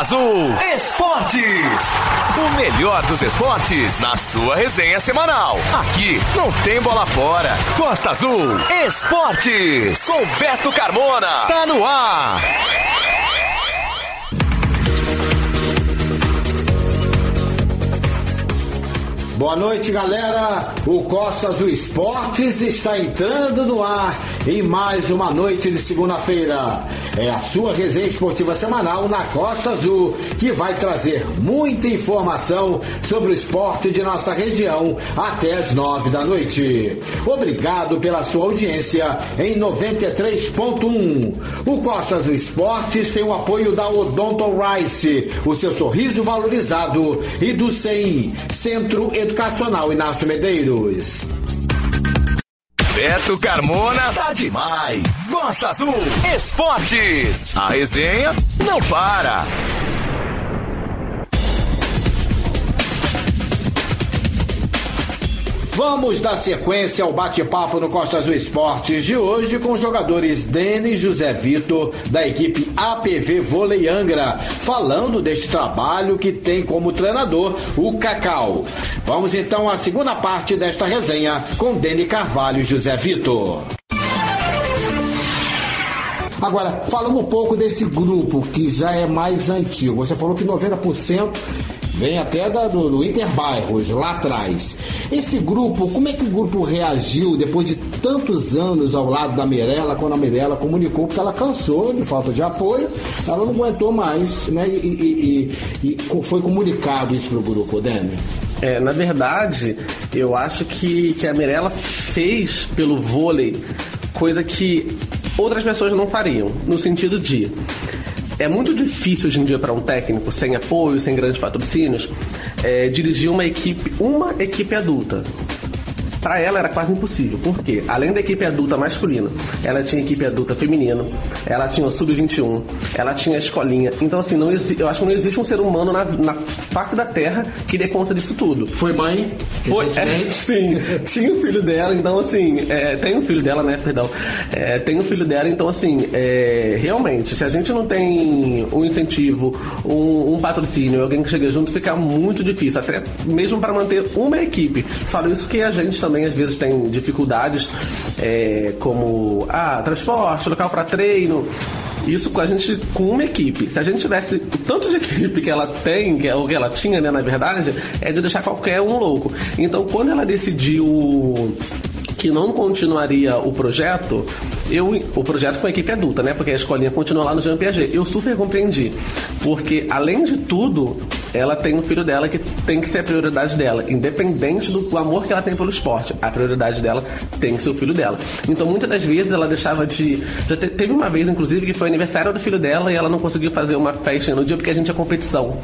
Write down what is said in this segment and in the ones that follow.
Azul Esportes. O melhor dos esportes na sua resenha semanal. Aqui não tem bola fora. Costa Azul Esportes. Com Beto Carmona. Tá no ar. Boa noite, galera. O Costa Azul Esportes está entrando no ar em mais uma noite de segunda-feira. É a sua resenha esportiva semanal na Costa Azul, que vai trazer muita informação sobre o esporte de nossa região até as nove da noite. Obrigado pela sua audiência em 93.1. O Costa Azul Esportes tem o apoio da Odonto Rice, o seu sorriso valorizado, e do CEI, Centro Educacional Inácio Medeiros. Beto Carmona tá demais. Gosta Azul Esportes. A resenha não para. Vamos dar sequência ao bate-papo no Costa Azul Esportes de hoje com os jogadores Denis José Vitor, da equipe APV Vôlei Angra, falando deste trabalho que tem como treinador o Cacau. Vamos então à segunda parte desta resenha com Denis Carvalho e José Vitor. Agora, falando um pouco desse grupo que já é mais antigo, você falou que 90% Vem até da, do, do Interbairros, lá atrás. Esse grupo, como é que o grupo reagiu depois de tantos anos ao lado da Mirella, quando a Mirella comunicou que ela cansou de falta de apoio, ela não aguentou mais, né? E, e, e, e foi comunicado isso para o grupo, Dani? É, na verdade, eu acho que, que a Mirella fez pelo vôlei coisa que outras pessoas não fariam, no sentido de é muito difícil hoje em dia para um técnico sem apoio, sem grandes patrocínios, é, dirigir uma equipe, uma equipe adulta para ela era quase impossível. Por quê? Além da equipe adulta masculina, ela tinha equipe adulta feminina, ela tinha o sub-21, ela tinha a escolinha. Então, assim, não eu acho que não existe um ser humano na, na face da Terra que dê conta disso tudo. Foi mãe? Foi, é, sim. tinha o filho dela, então, assim, é, tem o filho dela, né? Perdão. É, tem o filho dela, então, assim, é, realmente, se a gente não tem um incentivo, um, um patrocínio, alguém que chega junto, fica muito difícil, até mesmo para manter uma equipe. Falo isso que a gente também também às vezes tem dificuldades, é, como ah, transporte, local para treino. Isso com a gente, com uma equipe. Se a gente tivesse o tanto de equipe que ela tem, que é o que ela tinha, né, na verdade, é de deixar qualquer um louco. Então, quando ela decidiu que não continuaria o projeto, eu, o projeto com a equipe adulta, né? Porque a escolinha continua lá no Jean Piaget. Eu super compreendi. Porque, além de tudo, ela tem um filho dela que tem que ser a prioridade dela, independente do amor que ela tem pelo esporte. A prioridade dela tem que ser o filho dela. Então, muitas das vezes ela deixava de. Já te, teve uma vez, inclusive, que foi aniversário do filho dela e ela não conseguiu fazer uma festa no dia porque a gente tinha competição.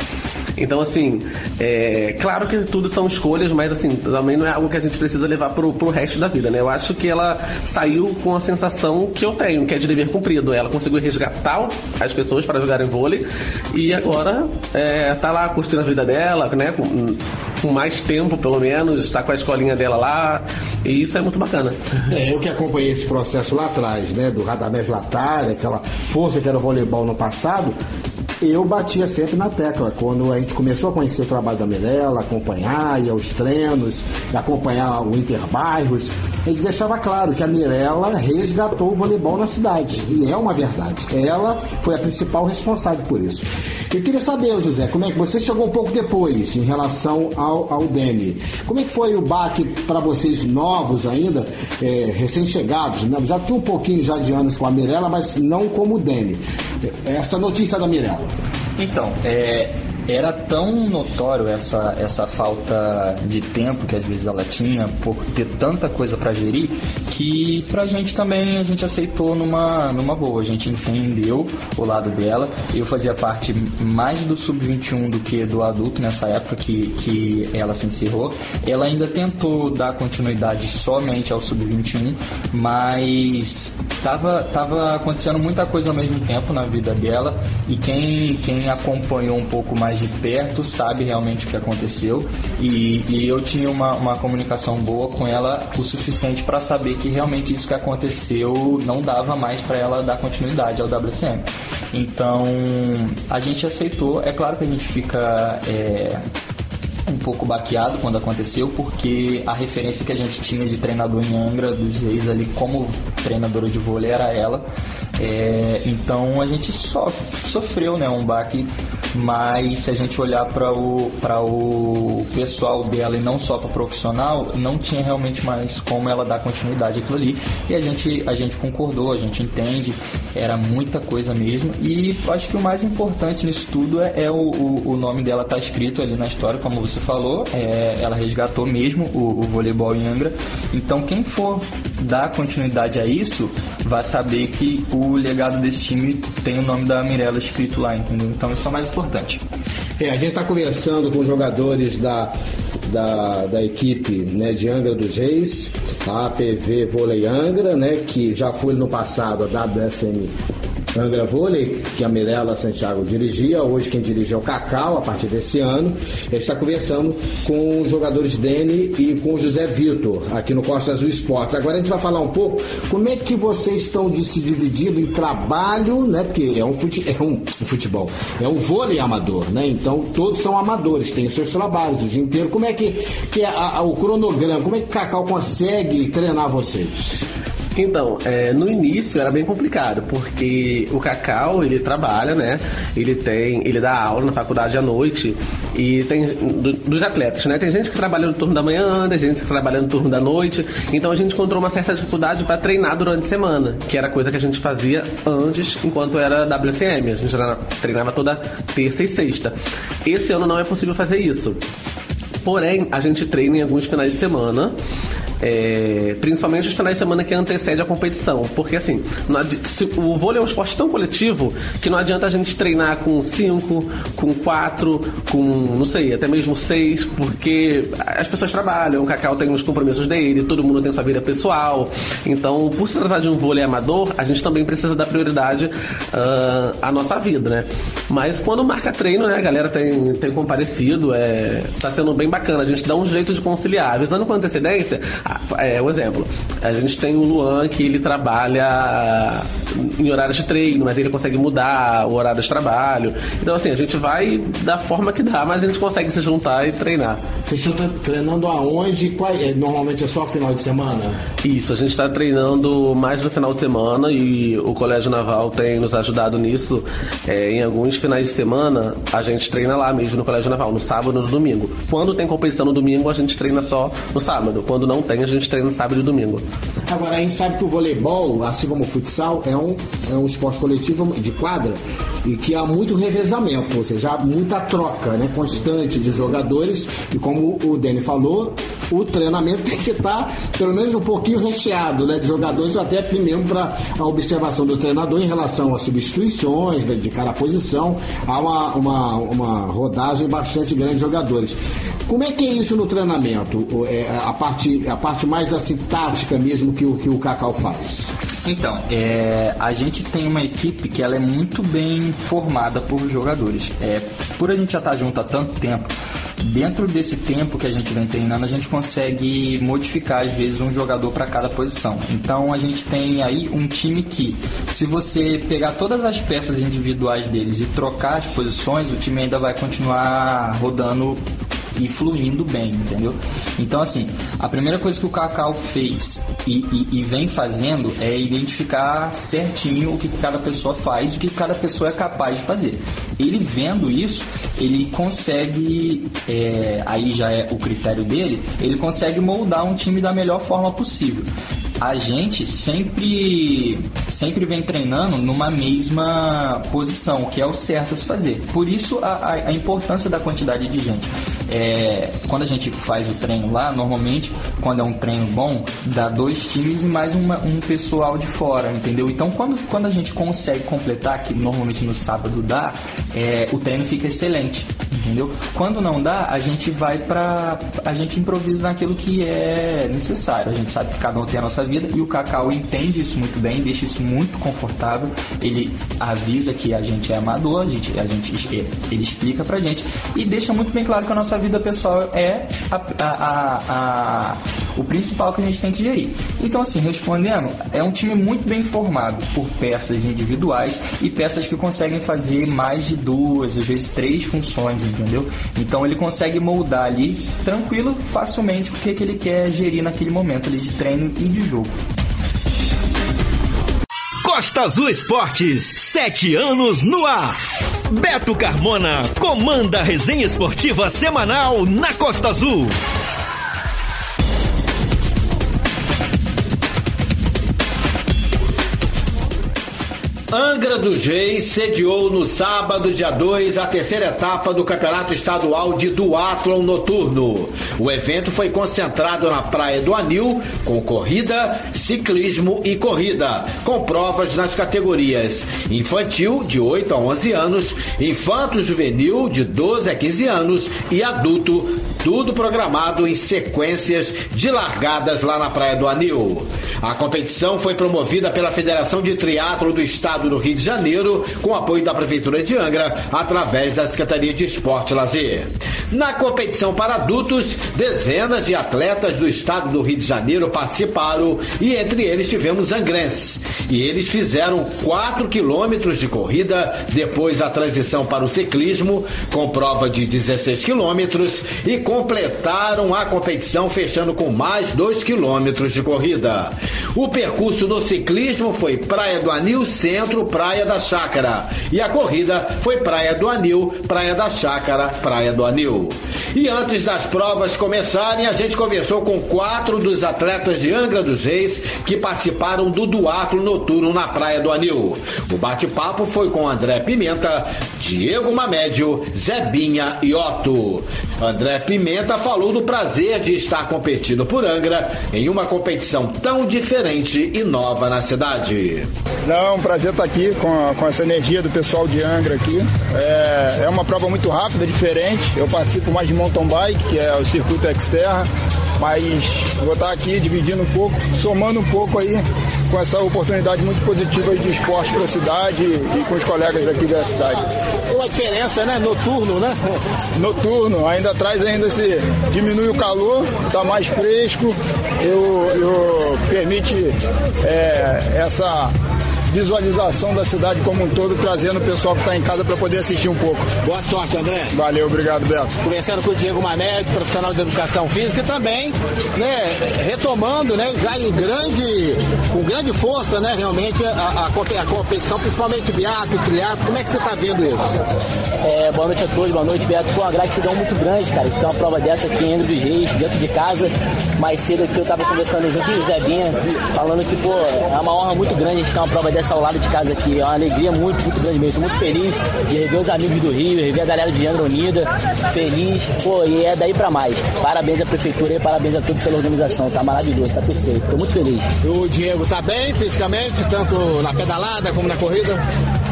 Então, assim, é claro que tudo são escolhas, mas assim, também não é algo que a gente precisa levar pro, pro resto da vida, né? Eu acho que ela saiu com a sensação que eu tenho, que é de dever cumprido. Ela conseguiu resgatar as pessoas para jogarem vôlei e agora é, tá lá curtindo a vida dela, né? Com, com mais tempo, pelo menos, está com a escolinha dela lá. E isso é muito bacana. É, eu que acompanhei esse processo lá atrás, né? Do Radamés Latária, aquela força que era o voleibol no passado, eu batia sempre na tecla. Quando a gente começou a conhecer o trabalho da Mirella, acompanhar, ir aos treinos, acompanhar o Interbairros, a gente deixava claro que a Mirella resgatou o voleibol na cidade. E é uma verdade. Ela foi a principal responsável por isso. Eu queria saber, José, como é que você chegou um pouco depois em relação ao, ao Demi. Como é que foi o baque para vocês novos ainda, é, recém-chegados? Né? Já tinha um pouquinho já de anos com a Mirella, mas não como o Demi. Essa notícia da Mirella. Então, é, era tão notório essa, essa falta de tempo que às vezes ela tinha por ter tanta coisa para gerir que pra gente também a gente aceitou numa, numa boa. A gente entendeu o lado dela. Eu fazia parte mais do sub-21 do que do adulto nessa época que, que ela se encerrou. Ela ainda tentou dar continuidade somente ao sub-21, mas tava, tava acontecendo muita coisa ao mesmo tempo na vida dela e quem, quem acompanhou um pouco mais de perto sabe realmente o que aconteceu e, e eu tinha uma, uma comunicação boa com ela o suficiente para saber que realmente isso que aconteceu não dava mais para ela dar continuidade ao WCM. Então a gente aceitou. É claro que a gente fica é, um pouco baqueado quando aconteceu, porque a referência que a gente tinha de treinador em Angra, dos ex ali como treinadora de vôlei, era ela. É, então a gente sofreu né, um baque mas se a gente olhar para o, o pessoal dela e não só para profissional, não tinha realmente mais como ela dar continuidade àquilo ali. E a gente, a gente concordou, a gente entende, era muita coisa mesmo. E acho que o mais importante nisso tudo é, é o, o, o, nome dela tá escrito ali na história, como você falou, é, ela resgatou mesmo o, o voleibol em Angra. Então quem for dar continuidade a isso, vai saber que o legado desse time tem o nome da Mirella escrito lá, entendeu? Então isso é o mais importante. É, a gente está conversando com jogadores da, da, da equipe né, de Angra dos Reis, a APV Vôlei Angra, né, que já foi no passado a WSM Angra Vôlei, que a Mirella Santiago dirigia, hoje quem dirige é o Cacau, a partir desse ano. Está conversando com os jogadores Dene e com o José Vitor, aqui no Costa Azul Esportes. Agora a gente vai falar um pouco como é que vocês estão se dividindo em trabalho, né? Porque é um, fute, é um, futebol, é um vôlei amador, né? Então todos são amadores, têm os seus trabalhos o dia inteiro. Como é que, que é a, a, o cronograma, como é que o Cacau consegue treinar vocês? Então, é, no início era bem complicado, porque o Cacau, ele trabalha, né? Ele tem, ele dá aula na faculdade à noite e tem do, dos atletas, né? Tem gente que trabalha no turno da manhã, tem gente que trabalha no turno da noite. Então a gente encontrou uma certa dificuldade para treinar durante a semana, que era coisa que a gente fazia antes, enquanto era WCM. A gente treinava toda terça e sexta. Esse ano não é possível fazer isso. Porém, a gente treina em alguns finais de semana é, principalmente os finais de semana que antecede a competição. Porque assim, o vôlei é um esporte tão coletivo que não adianta a gente treinar com 5, com 4, com, não sei, até mesmo 6, porque as pessoas trabalham, o Cacau tem os compromissos dele, todo mundo tem sua vida pessoal. Então, por se tratar de um vôlei amador, a gente também precisa dar prioridade uh, à nossa vida, né? Mas quando marca treino, né, a galera tem, tem comparecido, é, tá sendo bem bacana. A gente dá um jeito de conciliar. Avisando com antecedência, é um exemplo. A gente tem o Luan que ele trabalha em horários de treino, mas ele consegue mudar o horário de trabalho. Então, assim, a gente vai da forma que dá, mas a gente consegue se juntar e treinar. Vocês estão treinando aonde? É, normalmente é só final de semana? Isso, a gente está treinando mais no final de semana e o Colégio Naval tem nos ajudado nisso. É, em alguns finais de semana, a gente treina lá mesmo no Colégio Naval, no sábado e no domingo. Quando tem competição no domingo, a gente treina só no sábado. Quando não tem, a gente treina sábado e domingo. Agora, a gente sabe que o voleibol, assim como o futsal, é um, é um esporte coletivo de quadra e que há muito revezamento, ou seja, há muita troca né, constante de jogadores e como o Dani falou, o treinamento tem que estar pelo menos um pouquinho recheado né, de jogadores, até mesmo para a observação do treinador em relação às substituições de, de cada posição. Há uma, uma, uma rodagem bastante grande de jogadores. Como é que é isso no treinamento? É, a, parte, a parte mais assim, tática mesmo que o, que o Cacau faz? Então, é, a gente tem uma equipe que ela é muito bem formada por jogadores. É, por a gente já estar tá junto há tanto tempo, dentro desse tempo que a gente vem treinando, a gente consegue modificar às vezes um jogador para cada posição. Então a gente tem aí um time que, se você pegar todas as peças individuais deles e trocar as posições, o time ainda vai continuar rodando e fluindo bem, entendeu? Então, assim, a primeira coisa que o Cacau fez e, e, e, vem fazendo é identificar certinho o que cada pessoa faz, o que cada pessoa é capaz de fazer. Ele vendo isso, ele consegue, é, aí já é o critério dele, ele consegue moldar um time da melhor forma possível a gente sempre sempre vem treinando numa mesma posição, que é o certo a se fazer. Por isso a, a, importância da quantidade de gente. É, quando a gente faz o treino lá, normalmente, quando é um treino bom, dá dois times e mais uma, um pessoal de fora, entendeu? Então, quando, quando a gente consegue completar, que normalmente no sábado dá, é, o treino fica excelente entendeu? Quando não dá, a gente vai pra. a gente improvisa naquilo que é necessário. A gente sabe que cada um tem a nossa vida e o Cacau entende isso muito bem, deixa isso muito confortável. Ele avisa que a gente é amador, a gente, a gente ele explica pra gente e deixa muito bem claro que a nossa vida pessoal é a, a, a, o principal que a gente tem que gerir. Então, assim, respondendo, é um time muito bem formado por peças individuais e peças que conseguem fazer mais de duas, às vezes três funções, entendeu? Então ele consegue moldar ali tranquilo, facilmente o que, que ele quer gerir naquele momento ali de treino e de jogo. Costa Azul Esportes, sete anos no ar. Beto Carmona comanda a resenha esportiva semanal na Costa Azul. Angra dos Reis sediou no sábado, dia 2, a terceira etapa do Campeonato Estadual de Duatlon Noturno. O evento foi concentrado na Praia do Anil, com corrida, ciclismo e corrida, com provas nas categorias infantil, de 8 a 11 anos, infanto juvenil, de 12 a 15 anos e adulto, tudo programado em sequências de largadas lá na Praia do Anil. A competição foi promovida pela Federação de Triatlo do Estado do Rio de Janeiro, com apoio da Prefeitura de Angra, através da Secretaria de Esporte e Lazer. Na competição para adultos, dezenas de atletas do estado do Rio de Janeiro participaram e entre eles tivemos angrenses. E eles fizeram 4 quilômetros de corrida, depois a transição para o ciclismo, com prova de 16 quilômetros, e completaram a competição fechando com mais 2 quilômetros de corrida. O percurso no ciclismo foi Praia do Anil Centro, Praia da Chácara. E a corrida foi Praia do Anil, Praia da Chácara, Praia do Anil. E antes das provas começarem, a gente conversou com quatro dos atletas de Angra dos Reis que participaram do duato noturno na Praia do Anil. O bate-papo foi com André Pimenta, Diego Mamédio, Zebinha e Otto. André Pimenta falou do prazer de estar competindo por Angra em uma competição tão diferente e nova na cidade. Não, é um prazer estar aqui com, com essa energia do pessoal de Angra aqui. É, é uma prova muito rápida, diferente. Eu participo mais de mountain bike, que é o circuito Xterra mas vou estar aqui dividindo um pouco, somando um pouco aí com essa oportunidade muito positiva de esporte para a cidade e com os colegas daqui da cidade. Uma diferença, né? Noturno, né? Noturno, ainda traz ainda se diminui o calor, está mais fresco, eu, eu permite é, essa visualização da cidade como um todo, trazendo o pessoal que está em casa para poder assistir um pouco. Boa sorte, André. Valeu, obrigado, Beto. Conversando com o Diego Mané, profissional de educação física, e também, né, retomando, né, já em grande, com grande força, né, realmente, a, a, a competição, principalmente biato, triatlo, como é que você está vendo isso? É, boa noite a todos, boa noite, Beto. Foi uma gratidão muito grande, cara, de ter uma prova dessa aqui em Andro dos Reis, dentro de casa. Mais cedo aqui eu estava conversando junto com o Zé Binha, falando que, pô, é uma honra muito grande a gente ter uma prova dessa ao lado de casa aqui. É uma alegria muito, muito grande mesmo. Estou muito feliz de rever os amigos do Rio, rever a galera de Angra Unida. Feliz, pô, e é daí pra mais. Parabéns à prefeitura e parabéns a todos pela organização. Tá maravilhoso, tá perfeito. Tô muito feliz. O Diego tá bem fisicamente, tanto na pedalada como na corrida?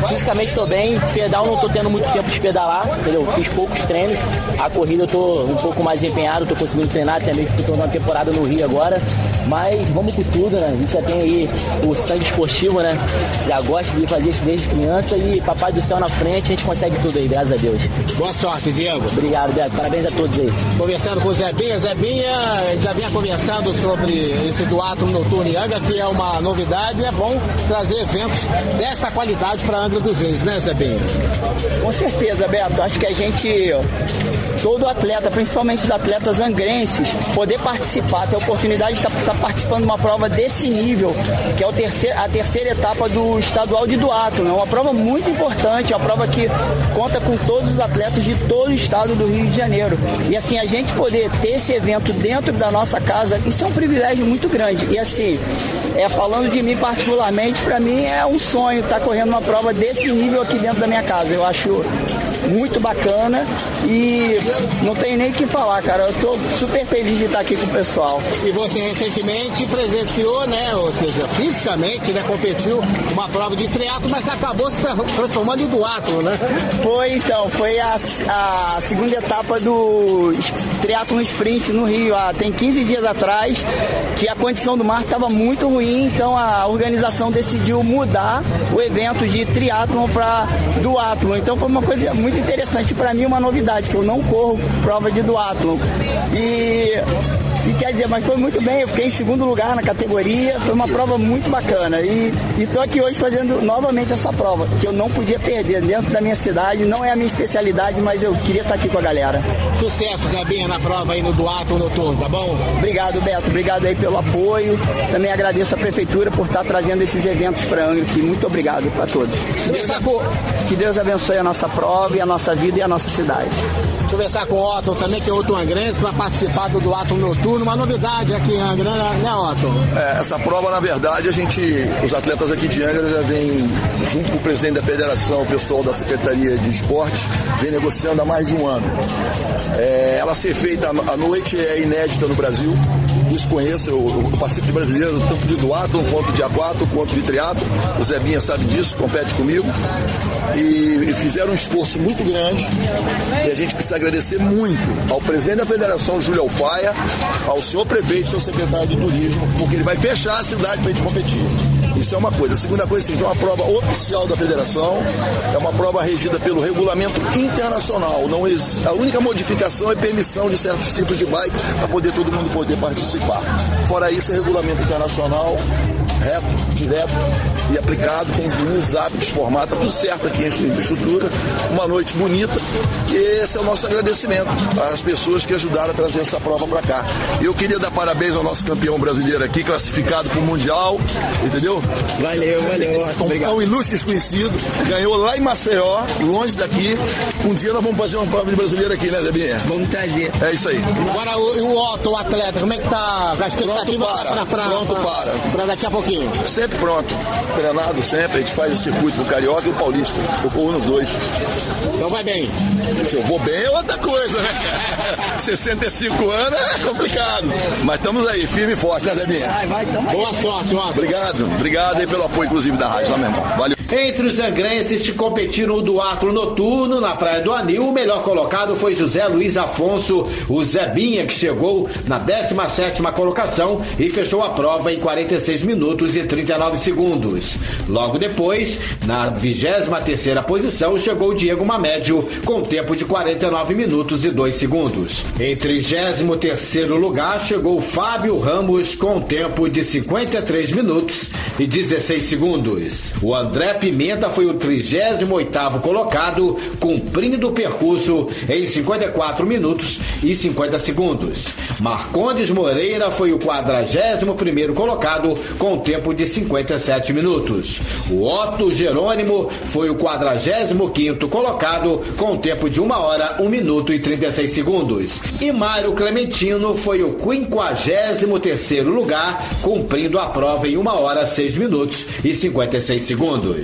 Fisicamente estou bem, pedal não estou tendo muito tempo de pedalar, entendeu? Fiz poucos treinos, a corrida eu estou um pouco mais empenhado, estou conseguindo treinar, até mesmo porque estou na temporada no Rio agora. Mas vamos com tudo, né? A gente já tem aí o sangue esportivo, né? Já gosta de fazer isso desde criança e papai do céu na frente, a gente consegue tudo aí, graças a Deus. Boa sorte, Diego. Obrigado, Beto. Parabéns a todos aí. Conversando com o Zebinha. Zebinha já vinha conversando sobre esse duato noturno em Anga, que é uma novidade. É bom trazer eventos desta qualidade para Angra dos Reis, né, Zebinha? Com certeza, Beto. Acho que a gente, todo atleta, principalmente os atletas angrenses, poder participar, ter a oportunidade de estar tá, tá participando de uma prova desse nível, que é o terceiro, a terceira etapa do estadual de duato. É uma prova muito importante, é uma prova que conta com todos os atletas de todo o estado do Rio de Janeiro. E assim, a gente poder ter esse evento dentro da nossa casa, isso é um privilégio muito grande. E assim, é, falando de mim particularmente, para mim é um sonho estar tá correndo uma prova desse nível aqui dentro da minha casa. Eu acho muito bacana e não tem nem o que falar, cara. Eu tô super feliz de estar aqui com o pessoal. E você recentemente presenciou, né, ou seja, fisicamente, né, competiu uma prova de triatlo, mas que acabou se transformando em duatlo, né? Foi então, foi a, a segunda etapa do triatlo sprint no Rio, ah, tem 15 dias atrás, que a condição do mar estava muito ruim, então a organização decidiu mudar o evento de triatlon para duatlon. Então foi uma coisa muito interessante para mim, uma novidade, que eu não corro prova de duatlon. E e quer dizer, mas foi muito bem, eu fiquei em segundo lugar na categoria, foi uma prova muito bacana. E estou aqui hoje fazendo novamente essa prova, que eu não podia perder dentro da minha cidade, não é a minha especialidade, mas eu queria estar aqui com a galera. Sucesso, Zabinha, na prova aí no Duato Noturno, tá bom? Obrigado, Beto, obrigado aí pelo apoio. Também agradeço a Prefeitura por estar trazendo esses eventos para Angra aqui. Muito obrigado para todos. Que Deus abençoe a nossa prova e a nossa vida e a nossa cidade conversar com o Otto também, que é outro angrense, que vai participar do Duato Noturno. Uma novidade aqui em Angra, né, né, Otto? É, essa prova, na verdade, a gente, os atletas aqui de Angra já vem, junto com o presidente da federação, o pessoal da Secretaria de Esportes, vem negociando há mais de um ano. É, ela ser feita à noite é inédita no Brasil desconheço, eu, eu participo de brasileiro, tanto de duato quanto de aquato, quanto de triatlo. O Zebinha sabe disso, compete comigo. E, e, fizeram um esforço muito grande. E a gente precisa agradecer muito ao presidente da federação, Júlio Alfaia, ao senhor prefeito, seu secretário de turismo, porque ele vai fechar a cidade para a gente competir. É uma coisa. A segunda coisa, assim, é uma prova oficial da federação, é uma prova regida pelo regulamento internacional. Não A única modificação é permissão de certos tipos de bike para poder todo mundo poder participar. Fora isso, é regulamento internacional, reto, direto e aplicado, com juízes hábitos, formato, tá tudo certo aqui em infraestrutura. Uma noite bonita e esse é o nosso agradecimento às pessoas que ajudaram a trazer essa prova para cá. Eu queria dar parabéns ao nosso campeão brasileiro aqui, classificado para o Mundial, entendeu? Valeu, valeu. Obrigado. É um ilustre desconhecido, ganhou lá em Maceió, longe daqui. Um dia nós vamos fazer uma prova de brasileiro aqui, né, Zebinha? Vamos trazer. É isso aí. Agora o, o Otto, o atleta, como é que tá a expectativa pronto para, pra, pronto para. Pra daqui a pouquinho? Sempre pronto. Treinado sempre, a gente faz o circuito do Carioca e o Paulista. Eu corro nos dois. Então vai bem. Se eu vou bem é outra coisa, né? 65 anos é complicado. Mas estamos aí, firme e forte, né, Zebinha? Boa sorte, Otto. Obrigado, obrigado aí pelo apoio, inclusive, da rádio, tá, meu irmão? Valeu. Entre os angrenses que competiram o duatlo noturno na Praia do Anil, o melhor colocado foi José Luiz Afonso, o Zebinha, que chegou na 17ª colocação e fechou a prova em 46 minutos e 39 segundos. Logo depois, na 23ª posição, chegou Diego Mamédio, com tempo de 49 minutos e 2 segundos. Em 33º lugar, chegou Fábio Ramos, com tempo de 53 minutos e 16 segundos. O André Pimenta foi o 38º colocado, cumprindo o percurso em 54 minutos e 50 segundos. Marcondes Moreira foi o 41º colocado, com tempo de 57 minutos. O Otto Jerônimo foi o 45º colocado, com tempo de 1 hora, 1 minuto e 36 segundos. E Mário Clementino foi o 53º lugar, cumprindo a prova em 1 hora, 6 minutos e 56 segundos.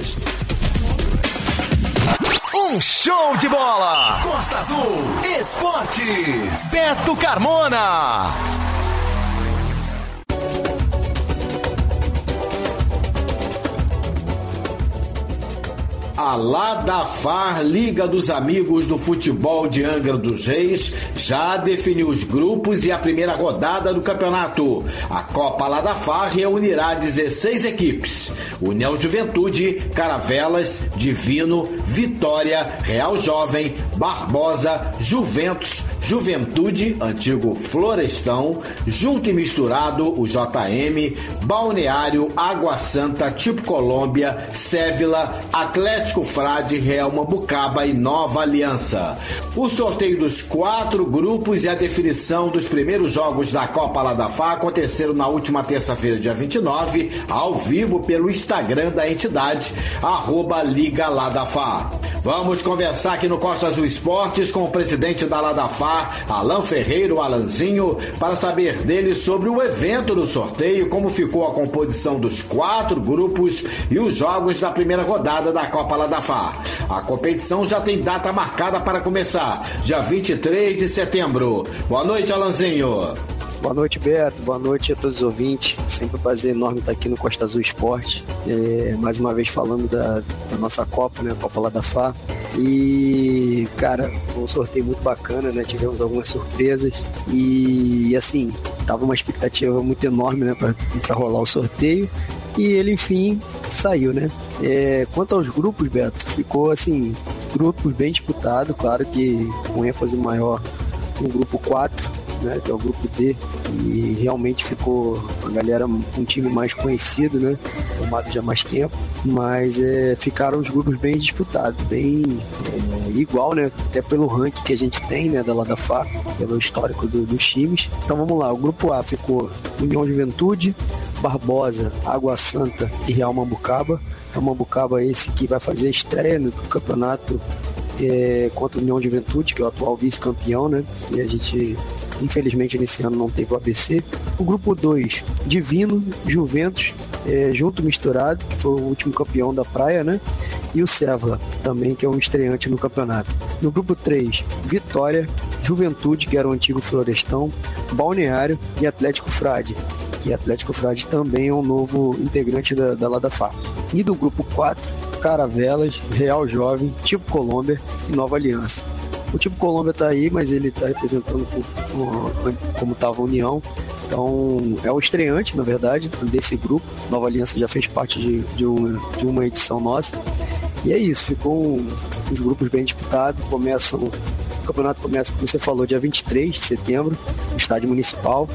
Um show de bola! Costa Azul Esportes. Beto Carmona. A Ladafar, Liga dos Amigos do Futebol de Angra dos Reis, já definiu os grupos e a primeira rodada do campeonato. A Copa Ladafar reunirá 16 equipes. União Juventude, Caravelas, Divino, Vitória, Real Jovem, Barbosa, Juventus, Juventude, antigo Florestão, Junto e Misturado, o JM, Balneário, Água Santa, Tipo Colômbia, Sévila, Atlético Frade, Real Bucaba e Nova Aliança. O sorteio dos quatro grupos e a definição dos primeiros jogos da Copa Ladafá aconteceram na última terça-feira, dia 29, ao vivo pelo Instagram da entidade, arroba Liga Ladafá. Vamos conversar aqui no Costa Azul Esportes com o presidente da Ladafar, Alan Ferreiro, Alanzinho, para saber dele sobre o evento do sorteio, como ficou a composição dos quatro grupos e os jogos da primeira rodada da Copa Ladafar. A competição já tem data marcada para começar, dia 23 de setembro. Boa noite, Alanzinho. Boa noite, Beto. Boa noite a todos os ouvintes. Sempre um prazer enorme estar aqui no Costa Azul Esporte. É, mais uma vez falando da, da, nossa Copa, né? Copa lá da Fá. E, cara, foi um sorteio muito bacana, né? Tivemos algumas surpresas. E, assim, tava uma expectativa muito enorme, né? Para rolar o sorteio. E ele, enfim, saiu, né? É, quanto aos grupos, Beto, ficou, assim, grupos bem disputados. Claro que com ênfase maior no grupo 4 né, que é o grupo D, e realmente ficou a galera um time mais conhecido, né, formado já há mais tempo, mas é, ficaram os grupos bem disputados, bem é, igual, né, até pelo ranking que a gente tem, né, da Ladafá, pelo histórico do, dos times. Então vamos lá, o grupo A ficou União Juventude, Barbosa, Água Santa e Real Mambucaba. É Mambucaba esse que vai fazer estreia no campeonato é, contra o União Juventude, que é o atual vice-campeão, né? E a gente Infelizmente, nesse ano não teve o ABC. O grupo 2, Divino, Juventus, é, junto misturado, que foi o último campeão da praia, né? E o Sevla, também, que é um estreante no campeonato. No grupo 3, Vitória, Juventude, que era o antigo Florestão, Balneário e Atlético Frade. Que Atlético Frade também é um novo integrante da, da Ladafá. E do grupo 4, Caravelas, Real Jovem, Tipo Colômbia e Nova Aliança. O tipo Colômbia tá aí, mas ele tá representando como estava a União. Então, é o estreante, na verdade, desse grupo. Nova Aliança já fez parte de, de, uma, de uma edição nossa. E é isso, ficou um, os grupos bem disputados. Começam, o campeonato começa, como você falou, dia 23 de setembro, no estádio municipal.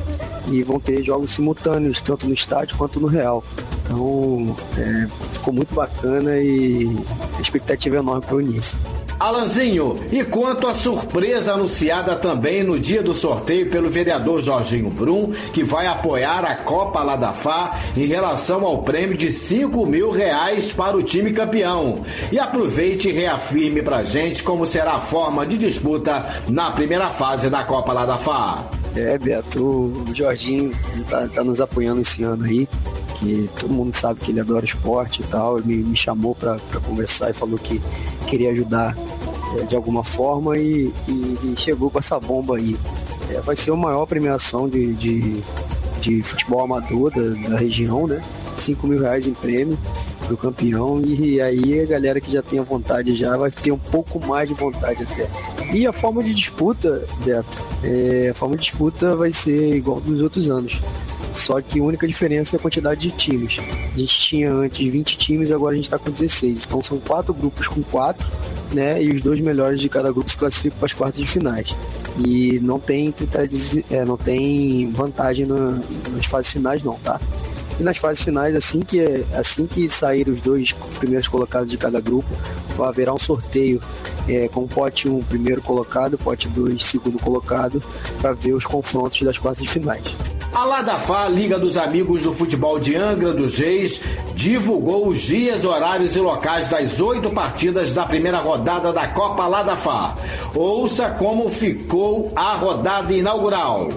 E vão ter jogos simultâneos, tanto no estádio quanto no Real. Então, é, ficou muito bacana e a expectativa é enorme para o início. Alanzinho, e quanto à surpresa anunciada também no dia do sorteio pelo vereador Jorginho Brum, que vai apoiar a Copa Ladafá em relação ao prêmio de 5 mil reais para o time campeão. E aproveite e reafirme pra gente como será a forma de disputa na primeira fase da Copa Ladafá. É, Beto, o Jorginho tá, tá nos apoiando esse ano aí que todo mundo sabe que ele adora esporte e tal, ele me, me chamou para conversar e falou que queria ajudar é, de alguma forma e, e, e, chegou com essa bomba aí. É, vai ser a maior premiação de, de, de futebol amador da, da, região, né? 5 mil reais em prêmio pro campeão e, aí a galera que já tem a vontade já vai ter um pouco mais de vontade até. E a forma de disputa, Beto, é, a forma de disputa vai ser igual dos outros anos. Só que a única diferença é a quantidade de times. A gente tinha antes 20 times, agora a gente está com 16. Então são quatro grupos com quatro, né? E os dois melhores de cada grupo se classificam para as quartas de finais. E não tem é, não tem vantagem na, nas fases finais não, tá? E nas fases finais, assim que, assim que sair os dois primeiros colocados de cada grupo, haverá um sorteio é, com pote 1 um, primeiro colocado, pote 2 segundo colocado, para ver os confrontos das quartas de finais. A Ladafá, Liga dos Amigos do Futebol de Angra dos Reis, divulgou os dias, horários e locais das oito partidas da primeira rodada da Copa Ladafá. Ouça como ficou a rodada inaugural.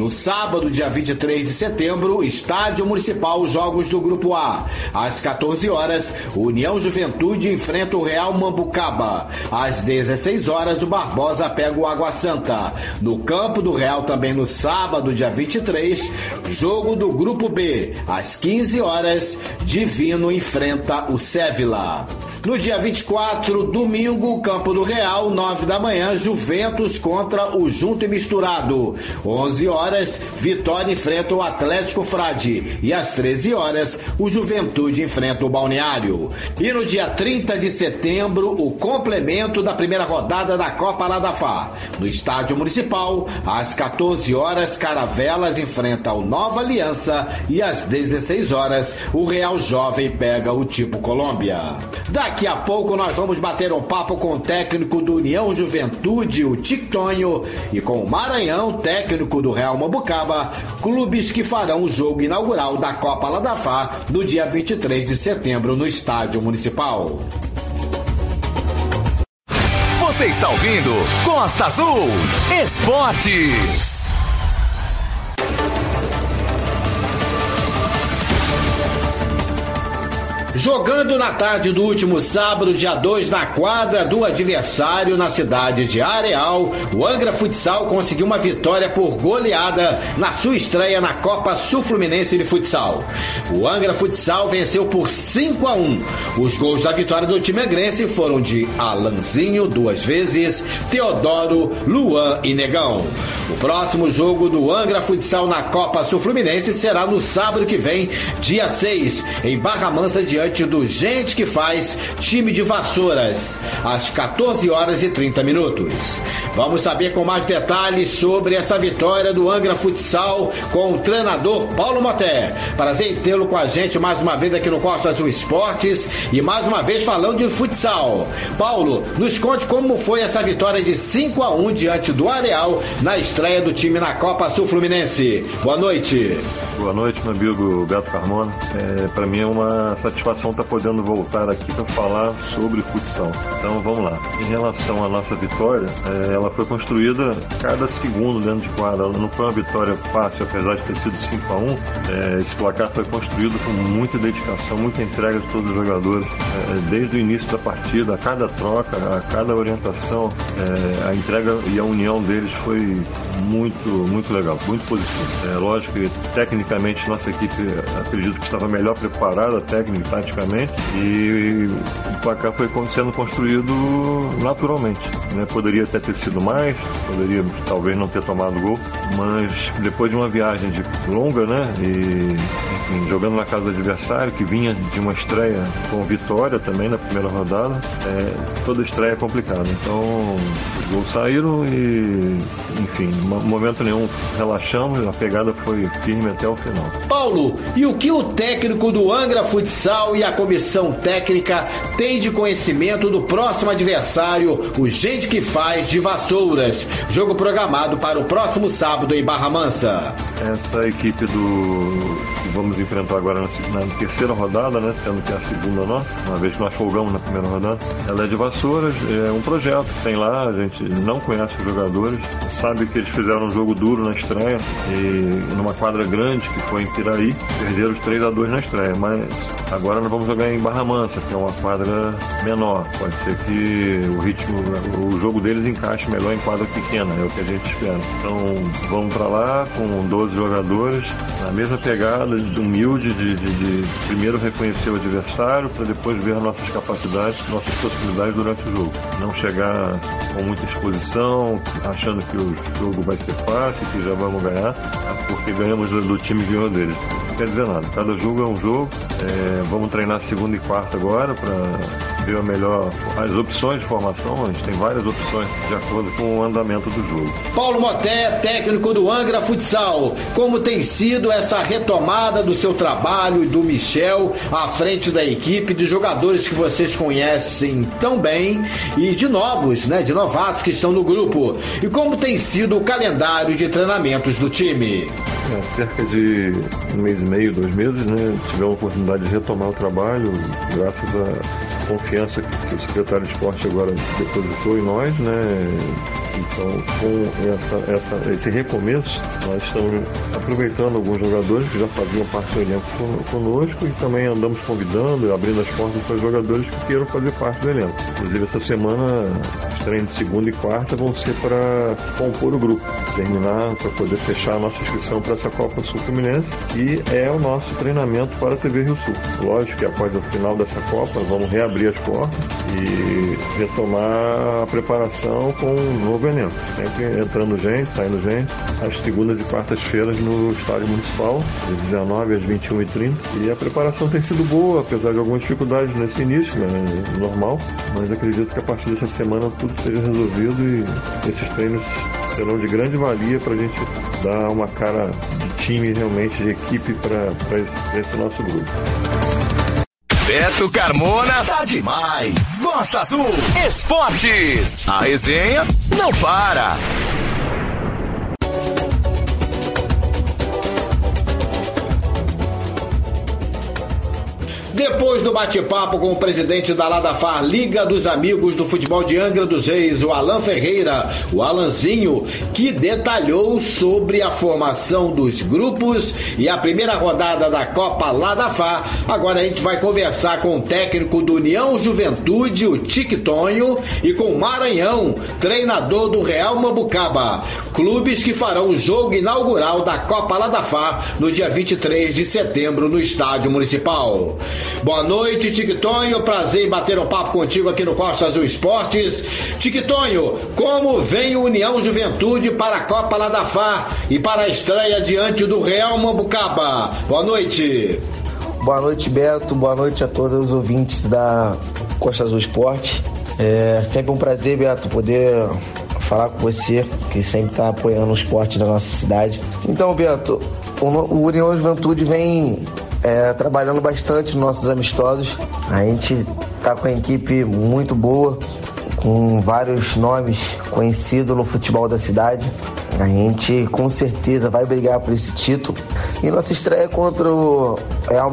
No sábado, dia 23 de setembro, Estádio Municipal Jogos do Grupo A. Às 14 horas, União Juventude enfrenta o Real Mambucaba. Às 16 horas, o Barbosa pega o Água Santa. No campo do Real, também no sábado, dia 23, jogo do Grupo B. Às 15 horas, Divino enfrenta o Sévila. No dia 24, domingo, Campo do Real, 9 da manhã, Juventus contra o Junto e Misturado. 11 horas, Vitória enfrenta o Atlético Frade. E às 13 horas, o Juventude enfrenta o Balneário. E no dia 30 de setembro, o complemento da primeira rodada da Copa Ladafá. No Estádio Municipal, às 14 horas, Caravelas enfrenta o Nova Aliança. E às 16 horas, o Real Jovem pega o Tipo Colômbia. Daqui a pouco nós vamos bater um papo com o técnico do União Juventude, o Tictonho, e com o Maranhão, técnico do Real Mambucaba, clubes que farão o jogo inaugural da Copa Ladafá no dia 23 de setembro no Estádio Municipal. Você está ouvindo Costa Azul Esportes. Jogando na tarde do último sábado, dia 2, na quadra do adversário na cidade de Areal, o Angra Futsal conseguiu uma vitória por goleada na sua estreia na Copa Sul Fluminense de Futsal. O Angra Futsal venceu por 5 a 1. Os gols da vitória do time angrense foram de Alanzinho duas vezes, Teodoro, Luan e Negão. O próximo jogo do Angra Futsal na Copa Sul Fluminense será no sábado que vem, dia 6, em Barra Mansa, diante do Gente que Faz, time de Vassouras, às 14 horas e 30 minutos. Vamos saber com mais detalhes sobre essa vitória do Angra Futsal com o treinador Paulo Moté. Prazer tê-lo com a gente mais uma vez aqui no Costa Azul Esportes e mais uma vez falando de futsal. Paulo, nos conte como foi essa vitória de 5 a 1 diante do Areal na estreia do time na Copa Sul Fluminense. Boa noite. Boa noite, meu amigo Beto Carmona. É, para mim é uma satisfação estar tá podendo voltar aqui para falar sobre futsal. Então vamos lá. Em relação à nossa vitória, é, ela foi construída cada segundo dentro de quadra. Ela não foi uma vitória fácil, apesar de ter sido 5 a 1 é, Esse placar foi construído com muita dedicação, muita entrega de todos os jogadores. É, desde o início da partida, a cada troca, a cada orientação, é, a entrega e a união deles foi muito, muito legal, muito positivo. É lógico que tecnicamente nossa equipe acredito que estava melhor preparada, técnica e taticamente, e o placar foi sendo construído naturalmente. Né? Poderia até ter sido mais, poderia talvez não ter tomado gol, mas depois de uma viagem de longa, né? E enfim, jogando na casa do adversário, que vinha de uma estreia com vitória também na primeira rodada, é, toda estreia é complicada. Então os gols saíram e, enfim, momento nenhum relaxamos, a pegada foi firme até o final. Paulo, e o que o técnico do Angra Futsal e a comissão técnica têm de conhecimento do próximo adversário, o Gente que Faz de Vassouras, jogo programado para o próximo sábado em Barra Mansa? Essa equipe do que vamos enfrentar agora na, na terceira rodada, né, sendo que é a segunda nossa, uma vez que nós folgamos na primeira rodada, ela é de Vassouras, é um projeto que tem lá, a gente não conhece os jogadores, sabe que eles fizeram um jogo duro na estreia e numa quadra grande que foi em Piraí, perderam os 3 a 2 na estreia, mas agora nós vamos jogar em Barra Mansa, que é uma quadra menor. Pode ser que o ritmo, o jogo deles encaixe melhor em quadra pequena, é o que a gente espera. Então vamos para lá com 12 jogadores, na mesma pegada, de humilde, de, de, de primeiro reconhecer o adversário para depois ver nossas capacidades, nossas possibilidades durante o jogo. Não chegar com muita exposição, achando que o jogo vai ser fácil, que já vamos ganhar, porque ganhamos do time que ganhou deles. Não quer dizer nada. Cada jogo é um jogo. É, vamos treinar segunda e quarta agora para ver a melhor as opções de formação. A gente tem várias opções de acordo com o andamento do jogo. Paulo Moté, técnico do Angra Futsal, como tem sido essa retomada do seu trabalho e do Michel à frente da equipe de jogadores que vocês conhecem tão bem e de novos, né, de novatos que estão no grupo. E como tem sido o calendário de treinamentos do time? É, cerca de um mês e meio, dois meses, né? Tivemos a oportunidade de retomar o trabalho, graças a confiança que o secretário de esporte agora depositou em nós, né? Então, com essa, essa, esse recomeço, nós estamos aproveitando alguns jogadores que já faziam parte do elenco conosco e também andamos convidando, abrindo as portas para os jogadores que queiram fazer parte do elenco. Inclusive, essa semana, os treinos de segunda e quarta vão ser para compor o grupo, terminar, para poder fechar a nossa inscrição para essa Copa Sul Fluminense, que é o nosso treinamento para a TV Rio Sul. Lógico que após o final dessa Copa, vamos reabrir as portas e retomar a preparação com um novo elenco. Sempre entrando gente, saindo gente, às segundas e quartas-feiras no estádio municipal, de 19 às 21h30. E a preparação tem sido boa, apesar de algumas dificuldades nesse início, né, normal, mas acredito que a partir dessa semana tudo seja resolvido e esses treinos serão de grande valia para a gente dar uma cara de time, realmente, de equipe para esse nosso grupo. Beto Carmona tá demais. Gosta Azul Esportes. A resenha não para. Depois do bate-papo com o presidente da Ladafar Liga dos Amigos do Futebol de Angra dos Reis, o Alan Ferreira, o Alanzinho, que detalhou sobre a formação dos grupos e a primeira rodada da Copa Ladafar. Agora a gente vai conversar com o técnico do União Juventude, o Tictonho, e com o Maranhão, treinador do Real Mambucaba. Clubes que farão o jogo inaugural da Copa Ladafar no dia 23 de setembro no Estádio Municipal. Boa noite, Tictonho. Prazer em bater um papo contigo aqui no Costa Azul Esportes. Tictonho, como vem o União Juventude para a Copa Ladafá e para a estreia diante do Real Mambucaba? Boa noite. Boa noite, Beto. Boa noite a todos os ouvintes da Costa Azul Esporte. É sempre um prazer, Beto, poder falar com você, que sempre está apoiando o esporte da nossa cidade. Então, Beto, o União Juventude vem é, trabalhando bastante nos nossos amistosos. A gente tá com a equipe muito boa, com vários nomes conhecidos no futebol da cidade. A gente com certeza vai brigar por esse título. E nossa estreia contra o Real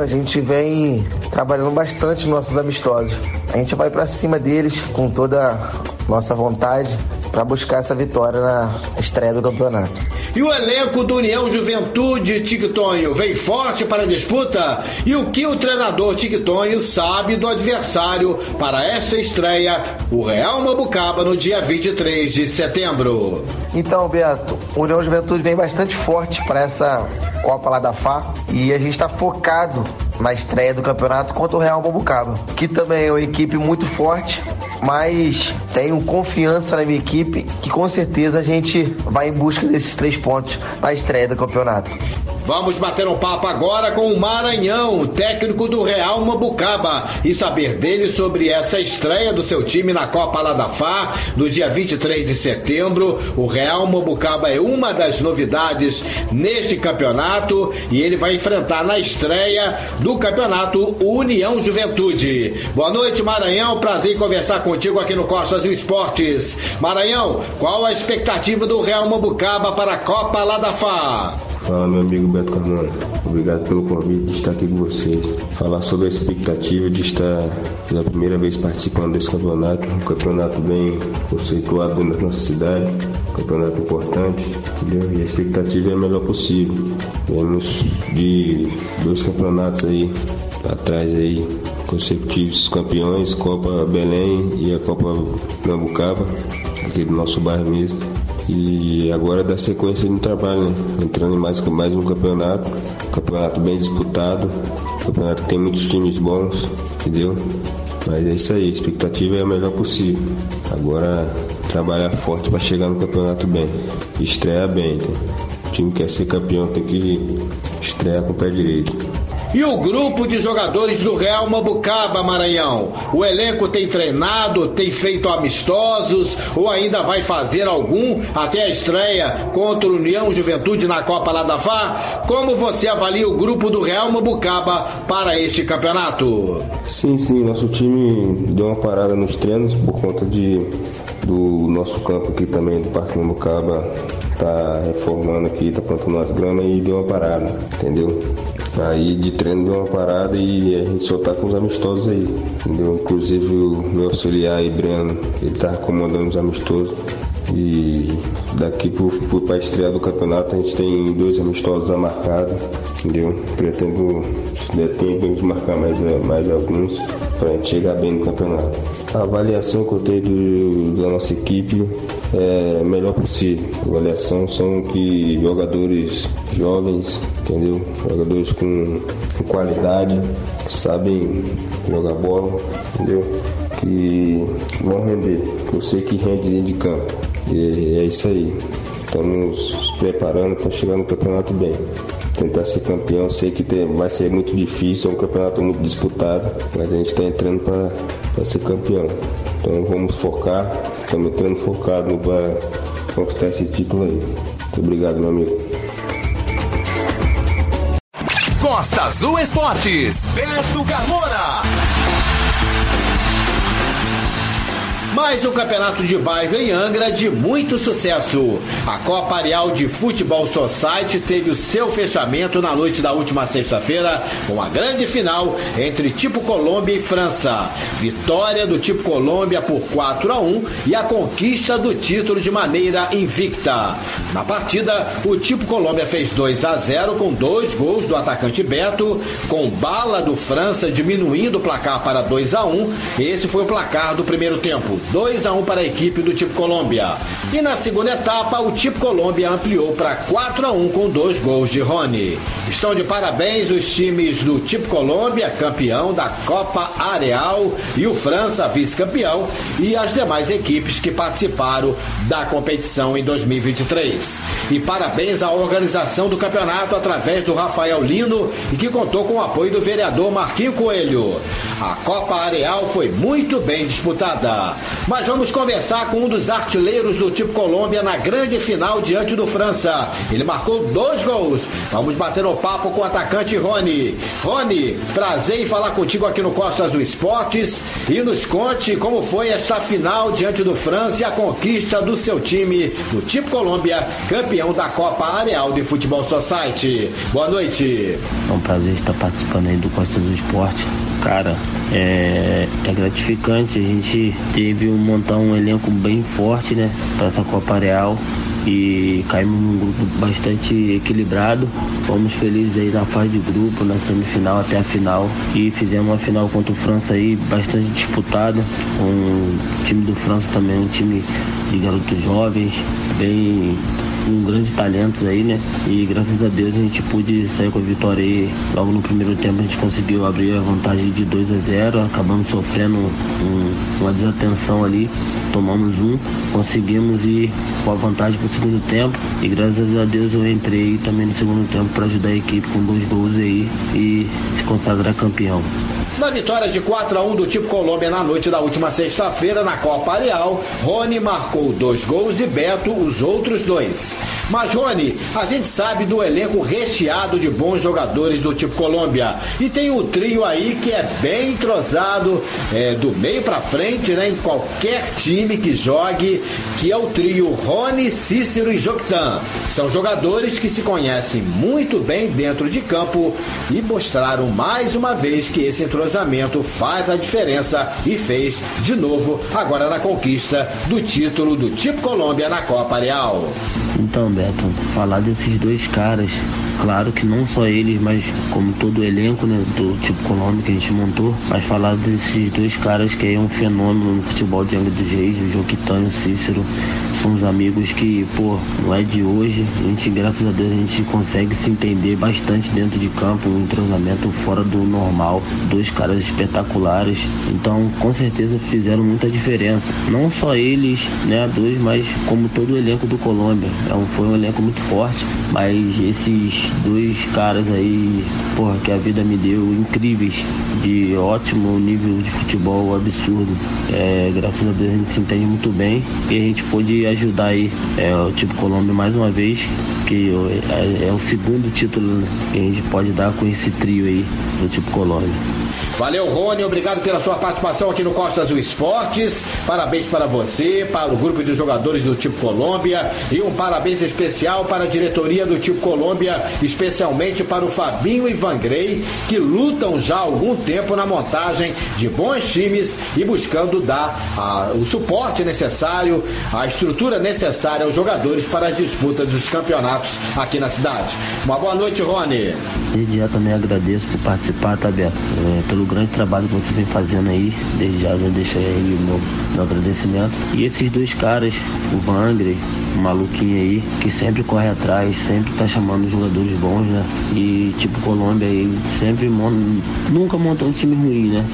a gente vem trabalhando bastante nos nossos amistosos. A gente vai para cima deles com toda a nossa vontade para buscar essa vitória na estreia do campeonato. E o elenco do União Juventude Tictonho vem forte para a disputa? E o que o treinador Tictonho sabe do adversário para esta estreia, o Real Mabucaba, no dia 23 de setembro? Então, Beto, o União Juventude vem bastante forte para essa Copa lá da FA e a gente está focado na estreia do campeonato contra o Real Mabucaba, que também é uma equipe muito forte mas tenho confiança na minha equipe que com certeza a gente vai em busca desses três pontos na estreia do campeonato. Vamos bater um papo agora com o Maranhão, técnico do Real Mambucaba, e saber dele sobre essa estreia do seu time na Copa Ladafá, no dia 23 de setembro. O Real Mambucaba é uma das novidades neste campeonato e ele vai enfrentar na estreia do campeonato União Juventude. Boa noite, Maranhão. Prazer em conversar contigo aqui no Costas e Esportes. Maranhão, qual a expectativa do Real Mambucaba para a Copa Ladafá? Fala, meu amigo Beto Carmona. Obrigado pelo convite de estar aqui com vocês. Falar sobre a expectativa de estar pela primeira vez participando desse campeonato. Um campeonato bem conceituado dentro da nossa cidade. Um campeonato importante, entendeu? E a expectativa é a melhor possível. Vemos de dois campeonatos aí atrás aí consecutivos campeões, Copa Belém e a Copa Nambucaba, aqui do nosso bairro mesmo. E agora dá sequência no trabalho, né? entrando em mais, mais um campeonato, campeonato bem disputado, campeonato que tem muitos times bons, entendeu? Mas é isso aí, a expectativa é a melhor possível. Agora trabalhar forte para chegar no campeonato bem, estrear bem. O time que quer ser campeão tem que estrear com o pé direito. E o grupo de jogadores do Real Mambucaba, Maranhão? O elenco tem treinado, tem feito amistosos ou ainda vai fazer algum até a estreia contra o União Juventude na Copa Ladafá? Como você avalia o grupo do Real Mambucaba para este campeonato? Sim, sim, nosso time deu uma parada nos treinos por conta de do nosso campo aqui também do Parque Mambucaba tá reformando aqui, tá plantando as gramas e deu uma parada, entendeu? Aí de treino deu uma parada e a gente só tá com os amistosos aí. Entendeu? Inclusive o meu auxiliar aí, Breno, ele tá comandando os amistosos. E daqui pra estreia do campeonato a gente tem dois amistosos a marcado, entendeu? Pretendo, se der tempo, a marcar mais, mais alguns pra gente chegar bem no campeonato. A avaliação que eu tenho do, da nossa equipe é melhor possível. A avaliação são que jogadores jovens, entendeu? Jogadores com, com qualidade, que sabem jogar bola, entendeu? Que vão render, eu sei que rende dentro de campo. E é isso aí. Estamos preparando para chegar no campeonato bem. Tentar ser campeão, sei que tem, vai ser muito difícil, é um campeonato muito disputado, mas a gente está entrando para ser campeão. Então vamos focar, estamos entrando focado para conquistar esse título aí. Muito obrigado, meu amigo. Costa Azul Esportes, Beto Carmona. Mais um campeonato de bairro em Angra de muito sucesso. A Copa Areal de Futebol Society teve o seu fechamento na noite da última sexta-feira com a grande final entre Tipo Colômbia e França. Vitória do Tipo Colômbia por 4 a 1 e a conquista do título de maneira invicta. Na partida, o Tipo Colômbia fez 2 a 0 com dois gols do atacante Beto, com bala do França diminuindo o placar para 2 a 1. Esse foi o placar do primeiro tempo, 2 a 1 para a equipe do Tipo Colômbia. E na segunda etapa, o Tipo Colômbia ampliou para 4 a 1 com dois gols de Rony. Estão de parabéns os times do Tipo Colômbia, campeão da Copa Areal, e o França, vice-campeão, e as demais equipes que participaram da competição em 2023. E parabéns à organização do campeonato através do Rafael Lino e que contou com o apoio do vereador Marquinho Coelho. A Copa Areal foi muito bem disputada. Mas vamos conversar com um dos artilheiros do Tipo Colômbia na grande final diante do França. Ele marcou dois gols. Vamos bater o papo com o atacante Rony. Rony, prazer em falar contigo aqui no Costa Azul Esportes e nos conte como foi esta final diante do França e a conquista do seu time, do Tipo Colômbia, campeão da Copa Areal de Futebol Society. Boa noite. É um prazer estar participando aí do Costa do Esporte. Cara, é, é gratificante. A gente teve um montar um elenco bem forte, né, para essa Copa Areal e caímos num grupo bastante equilibrado. Fomos felizes aí na fase de grupo, na semifinal até a final e fizemos uma final contra o França aí bastante disputada. O time do França também, um time de garotos jovens, bem com grandes talentos aí, né? E graças a Deus a gente pôde sair com a vitória aí. Logo no primeiro tempo a gente conseguiu abrir a vantagem de 2 a 0, acabamos sofrendo um, uma desatenção ali, tomamos um, conseguimos ir com a vantagem para o segundo tempo e graças a Deus eu entrei também no segundo tempo para ajudar a equipe com dois gols aí e se consagrar campeão. Na vitória de 4 a 1 do Tipo Colômbia na noite da última sexta-feira na Copa Areal, Rony marcou dois gols e Beto os outros dois. Mas, Rony, a gente sabe do elenco recheado de bons jogadores do Tipo Colômbia. E tem um trio aí que é bem entrosado, é, do meio para frente, né, em qualquer time que jogue, que é o trio Rony, Cícero e Joctan. São jogadores que se conhecem muito bem dentro de campo e mostraram mais uma vez que esse entrosamento entrosamento faz a diferença e fez de novo agora na conquista do título do Tipo Colômbia na Copa Areal. Então, Beto, falar desses dois caras, claro que não só eles, mas como todo o elenco né, do Tipo Colômbia que a gente montou, mas falar desses dois caras que é um fenômeno no futebol de Angra dos Reis, o Joquitano e o Cícero, somos amigos que, pô, não é de hoje. A gente, graças a Deus, a gente consegue se entender bastante dentro de campo, um entrosamento fora do normal. Dois caras espetaculares. Então, com certeza fizeram muita diferença. Não só eles, né, dois, mas como todo o elenco do Colômbia. É um, foi um elenco muito forte, mas esses dois caras aí, porra, que a vida me deu, incríveis, de ótimo nível de futebol absurdo. É, graças a Deus a gente se entende muito bem e a gente pôde ajudar aí é, o Tipo Colômbia mais uma vez, que é, é o segundo título que a gente pode dar com esse trio aí do Tipo Colômbia. Valeu, Rony. Obrigado pela sua participação aqui no Costa Azul Esportes. Parabéns para você, para o grupo de jogadores do Tipo Colômbia. E um parabéns especial para a diretoria do Tipo Colômbia, especialmente para o Fabinho e Vangrei, que lutam já há algum tempo na montagem de bons times e buscando dar a, o suporte necessário, a estrutura necessária aos jogadores para as disputas dos campeonatos aqui na cidade. Uma boa noite, Rony. Desde já também agradeço por participar, tá, Beto? É, pelo grande trabalho que você vem fazendo aí. Desde já já deixo aí o meu, meu agradecimento. E esses dois caras, o Vangre, o maluquinho aí, que sempre corre atrás, sempre tá chamando jogadores bons, né? E tipo Colômbia aí, sempre monta, nunca monta um time ruim, né?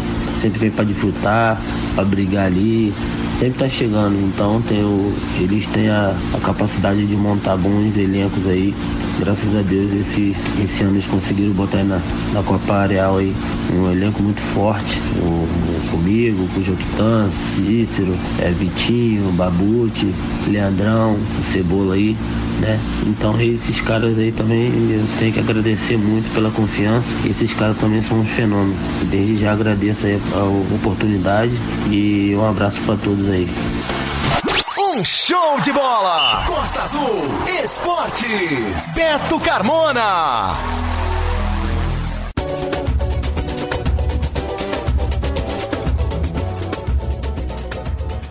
Sempre vem para disputar, para brigar ali, sempre tá chegando. Então tem o, eles têm a, a capacidade de montar bons elencos aí. Graças a Deus esse, esse ano eles conseguiram botar aí na, na Copa Areal aí um elenco muito forte. O, o comigo, com o Joquitan, Cícero, é, Vitinho, Babute, Leandrão, o Cebola aí. né? Então esses caras aí também eu tenho que agradecer muito pela confiança. Esses caras também são um fenômeno. Desde já agradeço aí a oportunidade e um abraço para todos aí. Um show de bola! Costa Azul Esportes. Beto Carmona.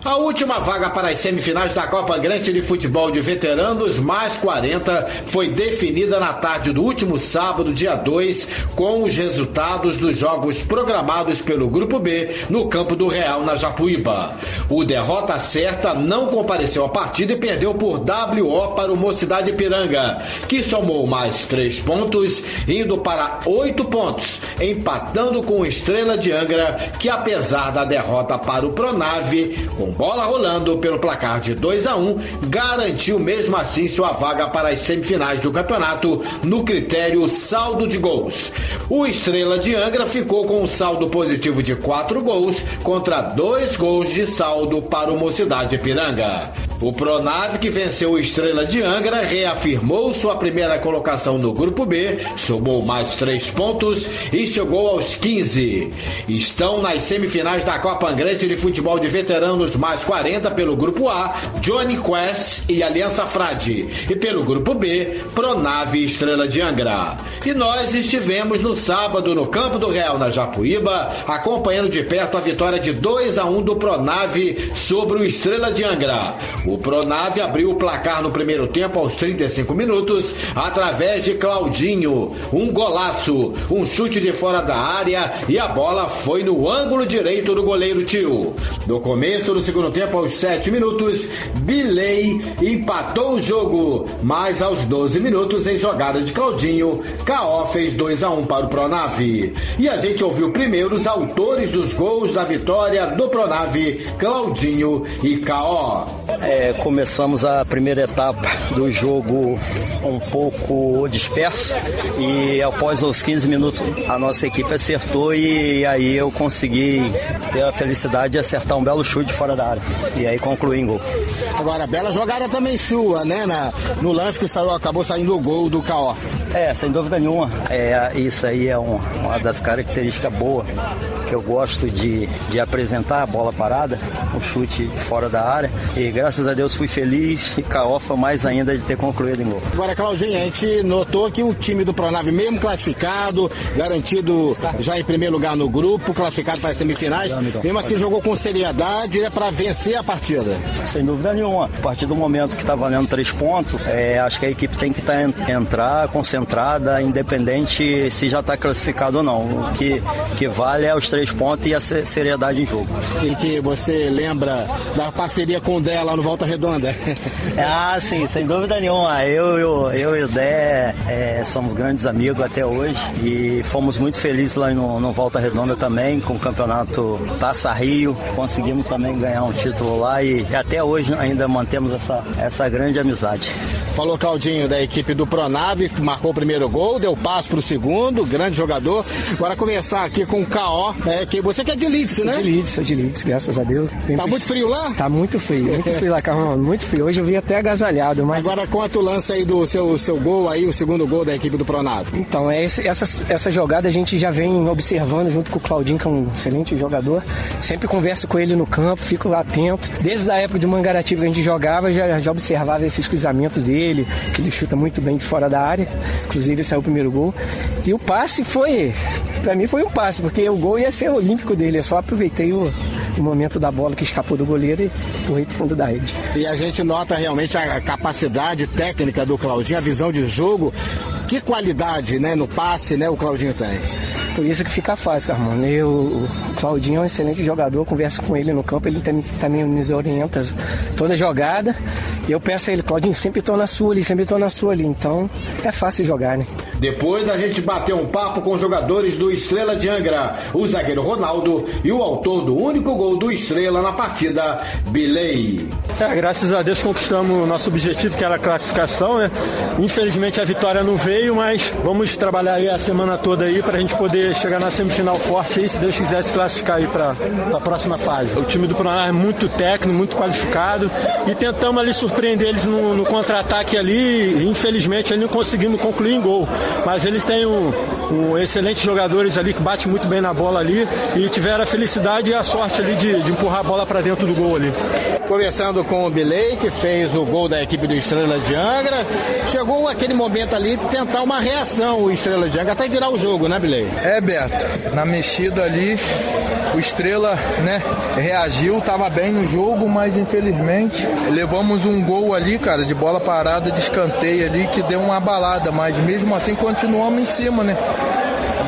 A última vaga para as semifinais da Copa Grande de Futebol de Veteranos mais 40 foi definida na tarde do último sábado, dia 2, com os resultados dos jogos programados pelo Grupo B no campo do Real na Japuíba. O derrota certa não compareceu à partida e perdeu por WO para o Mocidade Piranga, que somou mais três pontos, indo para oito pontos, empatando com o Estrela de Angra, que apesar da derrota para o Pronave, com bola rolando pelo placar de 2 a 1 garantiu mesmo assim sua vaga para as semifinais do campeonato no critério saldo de gols. O Estrela de Angra ficou com um saldo positivo de 4 gols contra 2 gols de saldo para o Mocidade Piranga. O Pronave, que venceu o Estrela de Angra, reafirmou sua primeira colocação no Grupo B, somou mais três pontos e chegou aos 15. Estão nas semifinais da Copa Angrense de Futebol de Veteranos mais 40 pelo Grupo A, Johnny Quest e Aliança Frade. E pelo Grupo B, Pronave e Estrela de Angra. E nós estivemos no sábado no Campo do Real, na Japuíba, acompanhando de perto a vitória de 2 a 1 do Pronave sobre o Estrela de Angra. O Pronave abriu o placar no primeiro tempo aos 35 minutos através de Claudinho. Um golaço, um chute de fora da área e a bola foi no ângulo direito do goleiro Tio. No começo do segundo tempo, aos 7 minutos, Bilei empatou o jogo, mas aos 12 minutos, em jogada de Claudinho, Caó fez 2 a 1 para o Pronave. E a gente ouviu primeiro os autores dos gols da vitória do Pronave, Claudinho e Caó. É, começamos a primeira etapa do jogo um pouco disperso e após os 15 minutos a nossa equipe acertou e aí eu consegui ter a felicidade de acertar um belo chute fora da área e aí concluí em gol. Agora, bela jogada também sua, né? Na, no lance que saiu, acabou saindo o gol do Caó. É, sem dúvida nenhuma. É, isso aí é um, uma das características boas eu gosto de, de apresentar, a bola parada, o um chute fora da área. E graças a Deus fui feliz e Caofa mais ainda de ter concluído em gol. Agora, Claudinho, a gente notou que o time do Pronave, mesmo classificado, garantido já em primeiro lugar no grupo, classificado para as semifinais, mesmo assim jogou com seriedade é para vencer a partida. Sem dúvida nenhuma. A partir do momento que está valendo três pontos, é, acho que a equipe tem que tá, entrar concentrada, independente se já está classificado ou não. O que, que vale é os três pontos e a seriedade em jogo. E que você lembra da parceria com o Dé lá no Volta Redonda? ah, sim, sem dúvida nenhuma. Eu, eu, eu e o Dé é, somos grandes amigos até hoje e fomos muito felizes lá no, no Volta Redonda também, com o campeonato Taça Rio. Conseguimos também ganhar um título lá e até hoje ainda mantemos essa, essa grande amizade. Falou Claudinho da equipe do Pronave, marcou o primeiro gol, deu passo pro segundo, grande jogador. Agora começar aqui com o K.O. É, que você que é de Leeds, né? De Leeds, sou de Leeds, graças a Deus. Bem tá muito frio lá? Tá muito frio, muito frio lá, Carlão, muito frio. Hoje eu vi até agasalhado, mas... Agora conta o lance aí do seu, seu gol aí, o segundo gol da equipe do Pronave. Então, é esse, essa, essa jogada a gente já vem observando junto com o Claudinho, que é um excelente jogador. Sempre converso com ele no campo, fico lá atento. Desde a época de Mangaratiba que a gente jogava, já, já observava esses cruzamentos dele, que ele chuta muito bem de fora da área. Inclusive saiu o primeiro gol. E o passe foi, para mim foi um passe, porque o gol ia ser olímpico dele. Eu só aproveitei o, o momento da bola que escapou do goleiro e corri pro fundo da rede. E a gente nota realmente a capacidade técnica do Claudinho, a visão de jogo. Que qualidade, né, no passe, né, o Claudinho tem. Por isso que fica fácil, Carmona. Eu, o Claudinho é um excelente jogador, converso com ele no campo, ele também, também nos orienta toda jogada. Eu peço a ele, Claudinho, sempre tô na sua ali, sempre tô na sua ali. Então é fácil jogar, né? Depois a gente bateu um papo com os jogadores do Estrela de Angra, o zagueiro Ronaldo e o autor do único gol do Estrela na partida, Bilei. É, graças a Deus conquistamos o nosso objetivo, que era a classificação, né? Infelizmente a vitória não veio, mas vamos trabalhar aí a semana toda aí para a gente poder chegar na semifinal forte aí, se Deus quiser se classificar aí para a próxima fase. O time do Paraná é muito técnico, muito qualificado e tentamos ali surpreender surpreender eles no, no contra-ataque ali. Infelizmente, ele não conseguimos concluir em gol. Mas eles têm um, um excelentes jogadores ali que bate muito bem na bola ali e tiveram a felicidade e a sorte ali de, de empurrar a bola para dentro do gol ali. Conversando com o Bilei, que fez o gol da equipe do Estrela de Angra, chegou aquele momento ali de tentar uma reação o Estrela de Angra até virar o jogo, né, Bilei? É, Beto, na mexida ali, o Estrela, né, reagiu, tava bem no jogo, mas infelizmente levamos um gol ali, cara, de bola parada, de escanteio ali, que deu uma balada, mas mesmo assim continuamos em cima, né?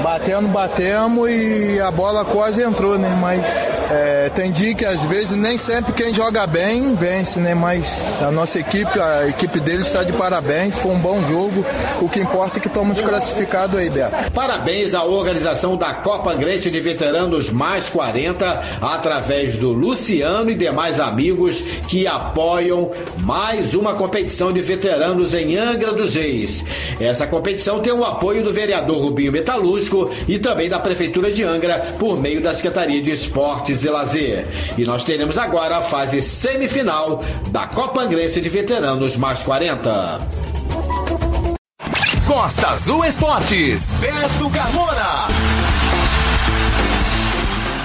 Batendo, batemos e a bola quase entrou, né? Mas é, tem dia que às vezes nem sempre quem joga bem vence, né? Mas a nossa equipe, a equipe deles está de parabéns, foi um bom jogo. O que importa é que estamos classificados aí, Beto. Parabéns à organização da Copa Grécia de Veteranos Mais 40, através do Luciano e demais amigos que apoiam mais uma competição de veteranos em Angra dos Reis. Essa competição tem o apoio do vereador Rubinho Metalúrgico e também da Prefeitura de Angra por meio da Secretaria de Esportes e Lazer. E nós teremos agora a fase semifinal da Copa Angrense de Veteranos Mais 40. Costa Azul Esportes, Beto Carmona.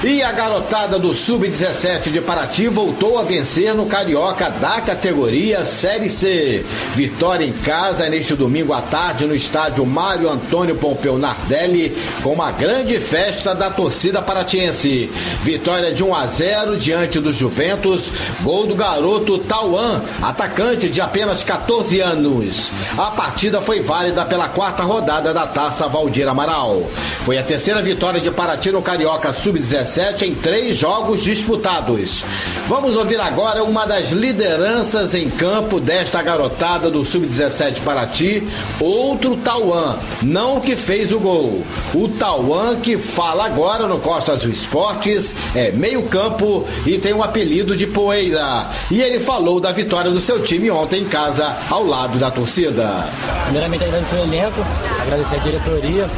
E a garotada do Sub-17 de Paraty voltou a vencer no Carioca da categoria Série C. Vitória em casa neste domingo à tarde no estádio Mário Antônio Pompeu Nardelli, com uma grande festa da torcida paratiense. Vitória de 1 a 0 diante do Juventus, gol do garoto Tauan, atacante de apenas 14 anos. A partida foi válida pela quarta rodada da Taça Valdir Amaral. Foi a terceira vitória de Paraty no Carioca Sub-17 em três jogos disputados. Vamos ouvir agora uma das lideranças em campo desta garotada do Sub-17 Paraty, outro Tauan, não que fez o gol. O Tauan que fala agora no Costa Azul Esportes, é meio campo e tem o um apelido de Poeira. E ele falou da vitória do seu time ontem em casa, ao lado da torcida. Primeiramente agradecer o elenco, agradecer a diretoria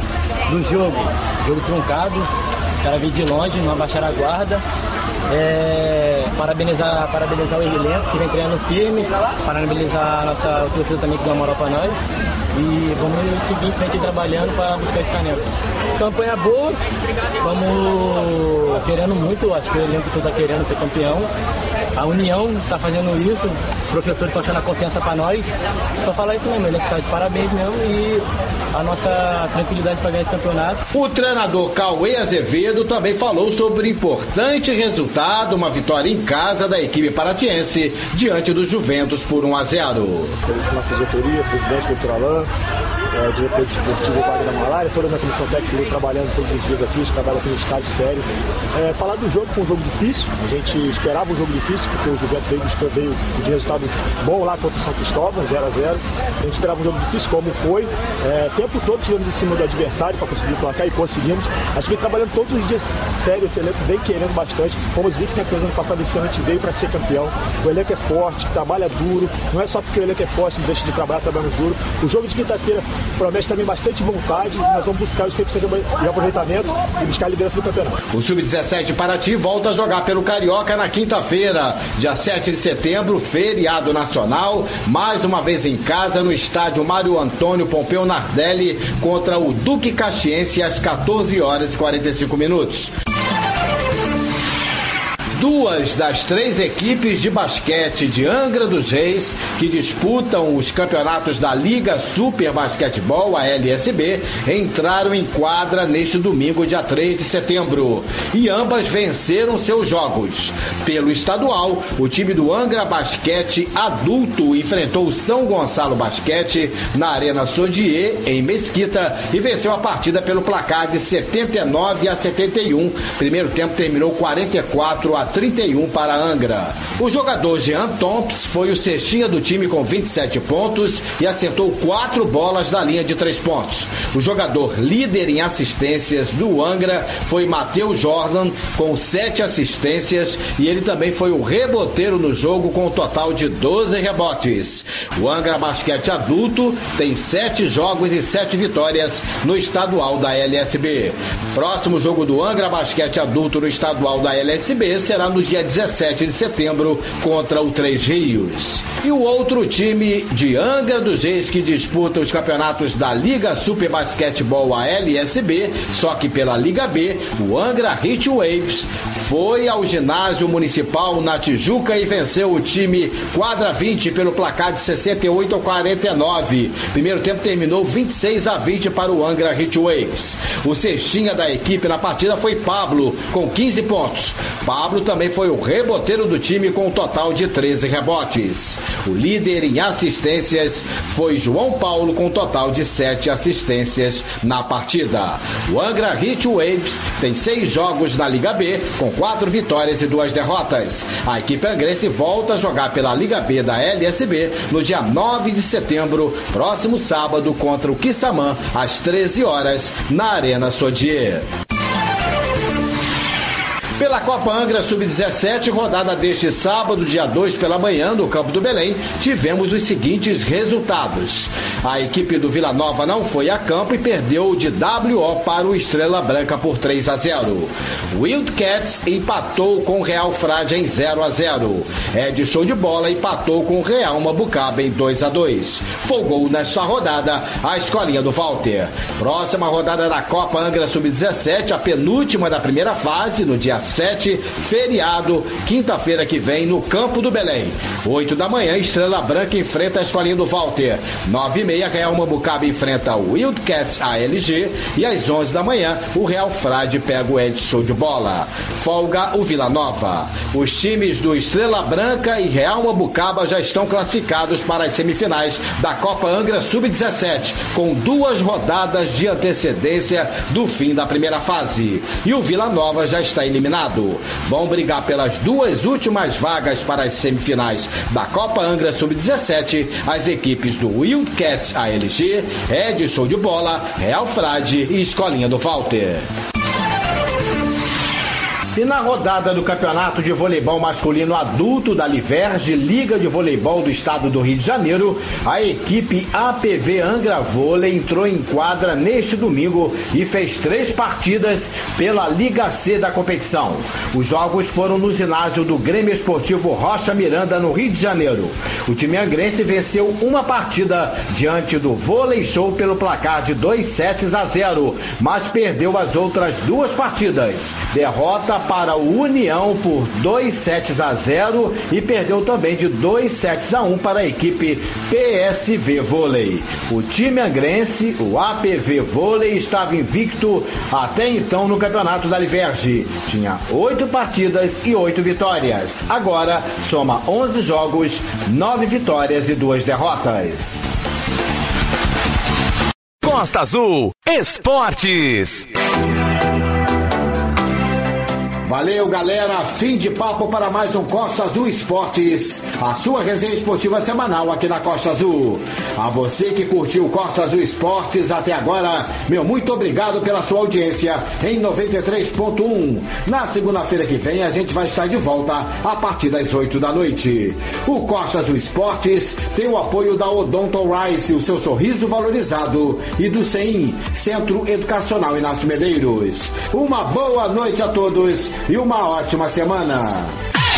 do jogo, jogo truncado, caras veio de longe, não abaixaram a guarda. É, parabenizar, parabenizar o elenco que vem treinando firme, parabenizar a nossa torcida também que deu uma moral para nós. E vamos seguir em frente trabalhando para buscar esse caneta. Campanha boa, estamos querendo muito, acho que o elenco está querendo ser campeão. A União está fazendo isso, o professor está achando a confiança para nós. Só falar isso mesmo, ele está de parabéns mesmo e a nossa tranquilidade para ganhar esse campeonato. O treinador Cauê Azevedo também falou sobre o importante resultado, uma vitória em casa da equipe paratiense diante do Juventus por 1 a 0. Nossa diretoria, presidente doutor Alain, é, diretor esportivo Wagner Malária, toda a minha comissão técnica trabalhando todos os dias aqui, gente trabalha aqui no estádio sério. É, falar do jogo, foi um jogo difícil, a gente esperava um jogo difícil, porque o Juventus veio, veio de resultado bom lá contra o São Cristóvão, 0 a 0 A gente esperava um jogo difícil, como foi. É, tempo todo tivemos em cima do adversário para conseguir placar e conseguimos. A gente vem trabalhando todos os dias sério, esse elenco vem querendo bastante. Como os vice-campeões ano passado, esse ano a gente veio para ser campeão. O elenco é forte, trabalha duro, não é só porque o elenco é forte, não deixa de trabalhar, trabalhando duro. O jogo de quinta-feira promete também bastante vontade. Nós vamos buscar os 100% de aproveitamento e buscar a liderança do campeonato. O Sub-17 Paraty volta a jogar pelo Carioca na quinta-feira, dia 7 de setembro, feriado nacional. Mais uma vez em casa, no estádio Mário Antônio Pompeu Nardelli, contra o Duque Caxiense às 14 horas e 45 minutos. Duas das três equipes de basquete de Angra dos Reis que disputam os campeonatos da Liga Super Basquetebol, a LSB, entraram em quadra neste domingo, dia 3 de setembro. E ambas venceram seus jogos. Pelo estadual, o time do Angra Basquete Adulto enfrentou o São Gonçalo Basquete na Arena Sodier, em Mesquita, e venceu a partida pelo placar de 79 a 71. Primeiro tempo terminou 44 a 31 para Angra. O jogador Jean Tomps foi o cestinha do time com 27 pontos e acertou quatro bolas da linha de três pontos. O jogador líder em assistências do Angra foi Matheus Jordan com sete assistências e ele também foi o reboteiro no jogo com um total de 12 rebotes. O Angra Basquete Adulto tem sete jogos e sete vitórias no estadual da LSB. Próximo jogo do Angra Basquete Adulto no estadual da LSB será será no dia 17 de setembro contra o Três Rios. E o outro time de Angra dos Reis que disputa os campeonatos da Liga Super Basquetebol ALSB, só que pela Liga B, o Angra Heat Waves foi ao ginásio municipal na Tijuca e venceu o time quadra 20 pelo placar de 68 a 49. Primeiro tempo terminou 26 a 20 para o Angra Heat Waves. O cestinha da equipe na partida foi Pablo, com 15 pontos. Pablo também foi o reboteiro do time com um total de 13 rebotes. O líder em assistências foi João Paulo com um total de 7 assistências na partida. O Angra Heat Waves tem seis jogos na Liga B, com quatro vitórias e duas derrotas. A equipe angrense volta a jogar pela Liga B da LSB no dia 9 de setembro, próximo sábado, contra o Kissamã, às 13 horas, na Arena Sodier. Pela Copa Angra Sub-17, rodada deste sábado, dia 2 pela manhã, no Campo do Belém, tivemos os seguintes resultados. A equipe do Vila Nova não foi a campo e perdeu de WO para o Estrela Branca por 3 a 0. Wildcats empatou com Real Frade em 0 a 0. Ed Show de Bola empatou com Real Mabucaba em 2 a 2. Folgou nesta rodada a escolinha do Walter. Próxima rodada da Copa Angra Sub-17, a penúltima da primeira fase, no dia 7, feriado, quinta-feira que vem, no Campo do Belém. 8 da manhã, Estrela Branca enfrenta a Escolinha do Walter. 9 e meia, Real Mambucaba enfrenta o Wildcats ALG. E às 11 da manhã, o Real Frade pega o Ed Show de Bola. Folga o Vila Nova. Os times do Estrela Branca e Real Mambucaba já estão classificados para as semifinais da Copa Angra Sub-17, com duas rodadas de antecedência do fim da primeira fase. E o Vila Nova já está eliminado Vão brigar pelas duas últimas vagas para as semifinais da Copa Angra Sub-17 as equipes do Wildcats ALG, Ed Show de Bola, Real Frade e Escolinha do Walter. E na rodada do Campeonato de Voleibol Masculino Adulto da Liverge, Liga de Voleibol do Estado do Rio de Janeiro, a equipe APV Angra Vôlei entrou em quadra neste domingo e fez três partidas pela Liga C da competição. Os jogos foram no ginásio do Grêmio Esportivo Rocha Miranda, no Rio de Janeiro. O time angrense venceu uma partida diante do Vôlei Show pelo placar de 2 sets a 0, mas perdeu as outras duas partidas. Derrota para o União por 2 sets a 0 e perdeu também de 2 sets a 1 para a equipe PSV Vôlei. O time angrense, o APV Vôlei, estava invicto até então no campeonato da Liverge. Tinha 8 partidas e 8 vitórias. Agora soma 11 jogos, 9 vitórias e 2 derrotas. Costa Azul Esportes. Valeu, galera. Fim de papo para mais um Costa Azul Esportes, a sua resenha esportiva semanal aqui na Costa Azul. A você que curtiu Costa Azul Esportes até agora, meu muito obrigado pela sua audiência em 93.1. Na segunda-feira que vem a gente vai estar de volta a partir das 8 da noite. O Costa Azul Esportes tem o apoio da Odonto Rice, o seu sorriso valorizado, e do CEIM, Centro Educacional Inácio Medeiros. Uma boa noite a todos e uma ótima semana.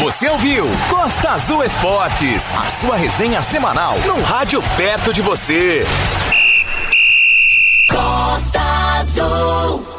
Você ouviu Costa Azul Esportes, a sua resenha semanal no rádio perto de você. Costa Azul.